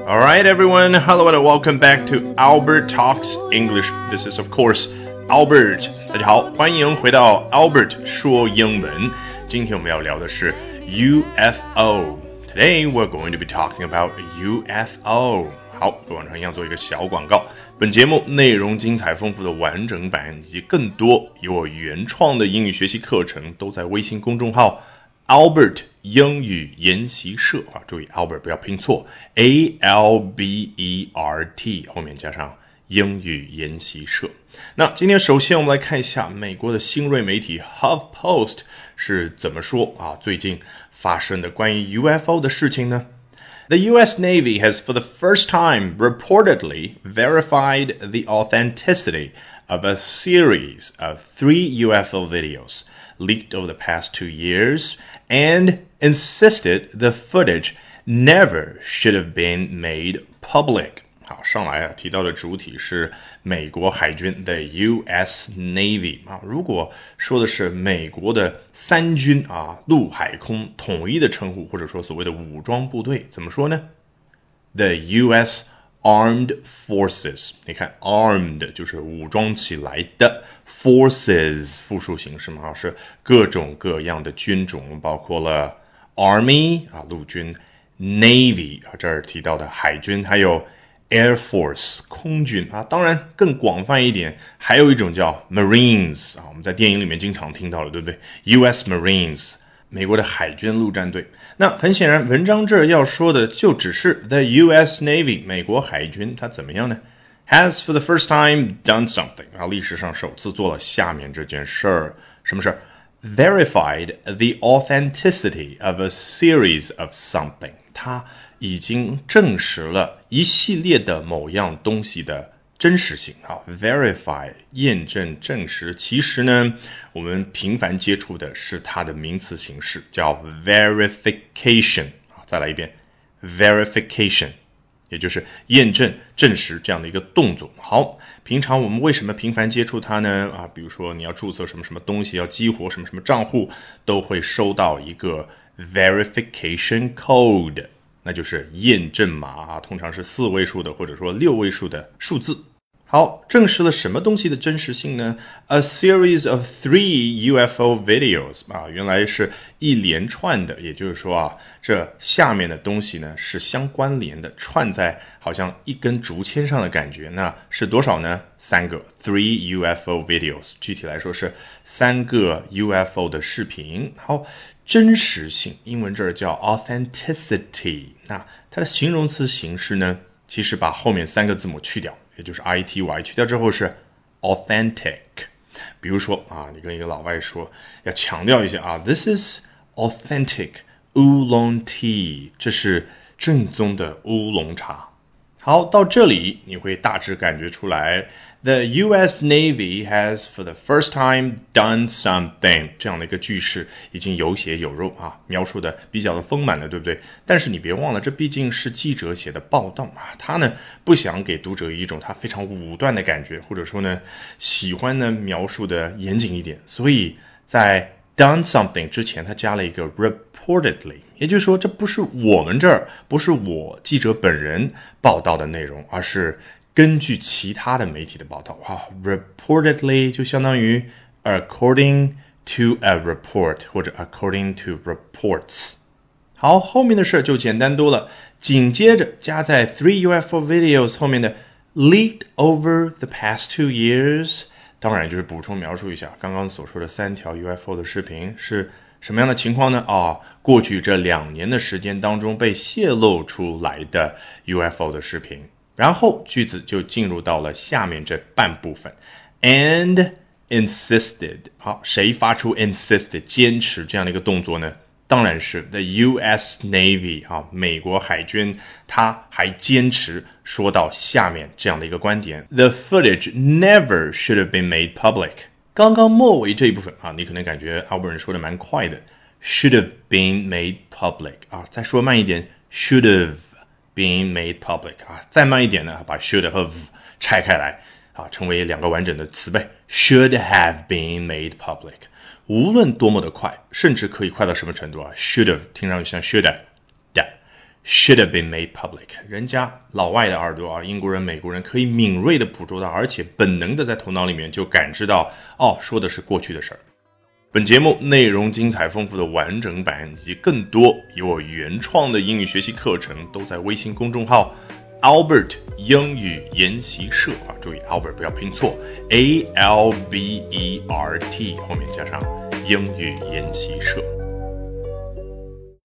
All right, everyone. Hello and welcome back to Albert Talks English. This is, of course, Albert. 大家好，欢迎回到 Albert 说英文。今天我们要聊的是 UFO. Today we're going to be talking about UFO. 好，和往常一样做一个小广告。本节目内容精彩丰富的完整版以及更多由我原创的英语学习课程，都在微信公众号 Albert 英语研习社啊。注意 Albert 不要拼错，A L B E R T 后面加上英语研习社。那今天首先我们来看一下美国的新锐媒体 HuffPost 是怎么说啊？最近发生的关于 UFO 的事情呢？The U.S. Navy has, for the first time, reportedly verified the authenticity of a series of three UFO videos leaked over the past two years and insisted the footage never should have been made public. 啊，上来啊提到的主体是美国海军的 U.S. Navy 啊。如果说的是美国的三军啊，陆海空统一的称呼，或者说所谓的武装部队，怎么说呢？The U.S. Armed Forces。你看，armed 就是武装起来的，forces 复数形式嘛，是各种各样的军种，包括了 Army 啊，陆军；Navy 啊，这儿提到的海军，还有。Air Force 空军啊，当然更广泛一点，还有一种叫 Marines 啊，我们在电影里面经常听到的，对不对？U.S. Marines 美国的海军陆战队。那很显然，文章这儿要说的就只是 The U.S. Navy 美国海军，它怎么样呢？Has for the first time done something 啊，历史上首次做了下面这件事儿，什么事儿？Verified the authenticity of a series of something，它。已经证实了一系列的某样东西的真实性啊，verify 验证证实。其实呢，我们频繁接触的是它的名词形式，叫 verification 啊。再来一遍，verification，也就是验证、证实这样的一个动作。好，平常我们为什么频繁接触它呢？啊，比如说你要注册什么什么东西，要激活什么什么账户，都会收到一个 verification code。那就是验证码啊，通常是四位数的或者说六位数的数字。好，证实了什么东西的真实性呢？A series of three UFO videos 啊，原来是一连串的，也就是说啊，这下面的东西呢是相关联的，串在好像一根竹签上的感觉。那是多少呢？三个，three UFO videos，具体来说是三个 UFO 的视频。好。真实性，英文这儿叫 authenticity。那它的形容词形式呢？其实把后面三个字母去掉，也就是 i t y 去掉之后是 authentic。比如说啊，你跟一个老外说，要强调一下啊，this is authentic oolong tea，这是正宗的乌龙茶。好，到这里你会大致感觉出来。The U.S. Navy has for the first time done something 这样的一个句式已经有血有肉啊，描述的比较的丰满了，对不对？但是你别忘了，这毕竟是记者写的报道啊，他呢不想给读者一种他非常武断的感觉，或者说呢喜欢呢描述的严谨一点，所以在 done something 之前，他加了一个 reportedly，也就是说这不是我们这儿不是我记者本人报道的内容，而是。根据其他的媒体的报道，哈，reportedly 就相当于 according to a report 或者 according to reports。好，后面的事就简单多了。紧接着加在 three UFO videos 后面的 leaked over the past two years， 当然就是补充描述一下刚刚所说的三条 UFO 的视频是什么样的情况呢？啊，过去这两年的时间当中被泄露出来的 UFO 的视频。然后句子就进入到了下面这半部分，and insisted。好，谁发出 insisted 坚持这样的一个动作呢？当然是 the U.S. Navy 啊，美国海军。他还坚持说到下面这样的一个观点：The footage never should have been made public。刚刚末尾这一部分啊，你可能感觉阿伯人说的蛮快的，should have been made public 啊，再说慢一点，should have。being made public 啊，再慢一点呢，把 should 和 have 拆开来啊，成为两个完整的词呗。Should have been made public。 无论多么的快，甚至可以快到什么程度啊？Should have 听上去像 should have should have been made public。人家老外的耳朵啊，英国人、美国人可以敏锐的捕捉到，而且本能的在头脑里面就感知到，哦，说的是过去的事儿。本节目内容精彩丰富的完整版以及更多由我原创的英语学习课程，都在微信公众号 Albert 英语研习社啊。注意，Albert 不要拼错，A L B E R T 后面加上英语研习社。